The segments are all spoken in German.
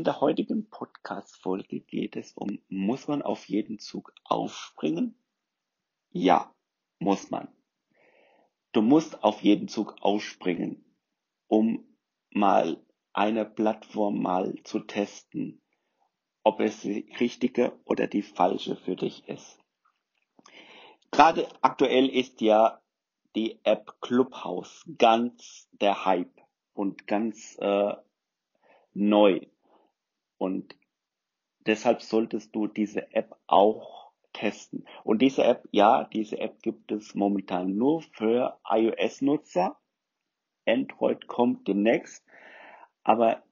In der heutigen Podcast-Folge geht es um, muss man auf jeden Zug aufspringen? Ja, muss man. Du musst auf jeden Zug aufspringen, um mal eine Plattform mal zu testen, ob es die richtige oder die falsche für dich ist. Gerade aktuell ist ja die App Clubhouse ganz der Hype und ganz äh, neu. Und deshalb solltest du diese App auch testen. Und diese App, ja, diese App gibt es momentan nur für iOS-Nutzer. Android kommt demnächst. Aber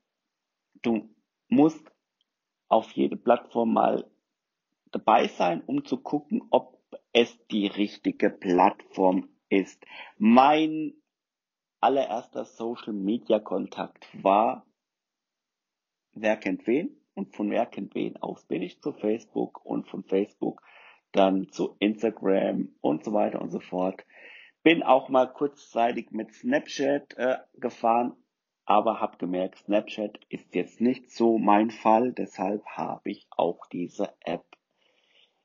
du musst auf jede Plattform mal dabei sein, um zu gucken, ob es die richtige Plattform ist. Mein allererster Social Media Kontakt war Wer kennt wen und von wer kennt wen aus bin ich zu Facebook und von Facebook dann zu Instagram und so weiter und so fort. Bin auch mal kurzzeitig mit Snapchat äh, gefahren, aber habe gemerkt, Snapchat ist jetzt nicht so mein Fall, deshalb habe ich auch diese App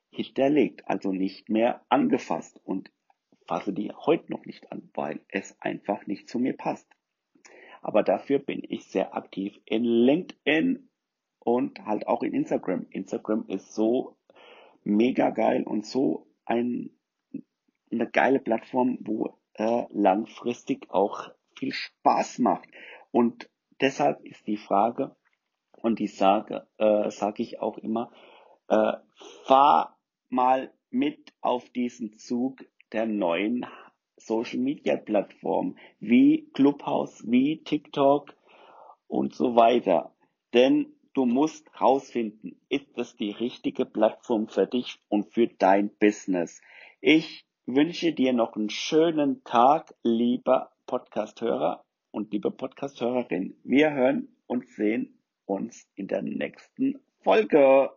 hinterlegt, also nicht mehr angefasst und fasse die heute noch nicht an, weil es einfach nicht zu mir passt. Aber dafür bin ich sehr aktiv in LinkedIn und halt auch in Instagram. Instagram ist so mega geil und so ein, eine geile Plattform, wo äh, langfristig auch viel Spaß macht. Und deshalb ist die Frage, und die sage, äh, sage ich auch immer, äh, fahr mal mit auf diesen Zug der neuen Social Media Plattformen wie Clubhouse, wie TikTok und so weiter. Denn du musst herausfinden, ist das die richtige Plattform für dich und für dein Business. Ich wünsche dir noch einen schönen Tag, lieber Podcasthörer und liebe Podcasthörerin. Wir hören und sehen uns in der nächsten Folge.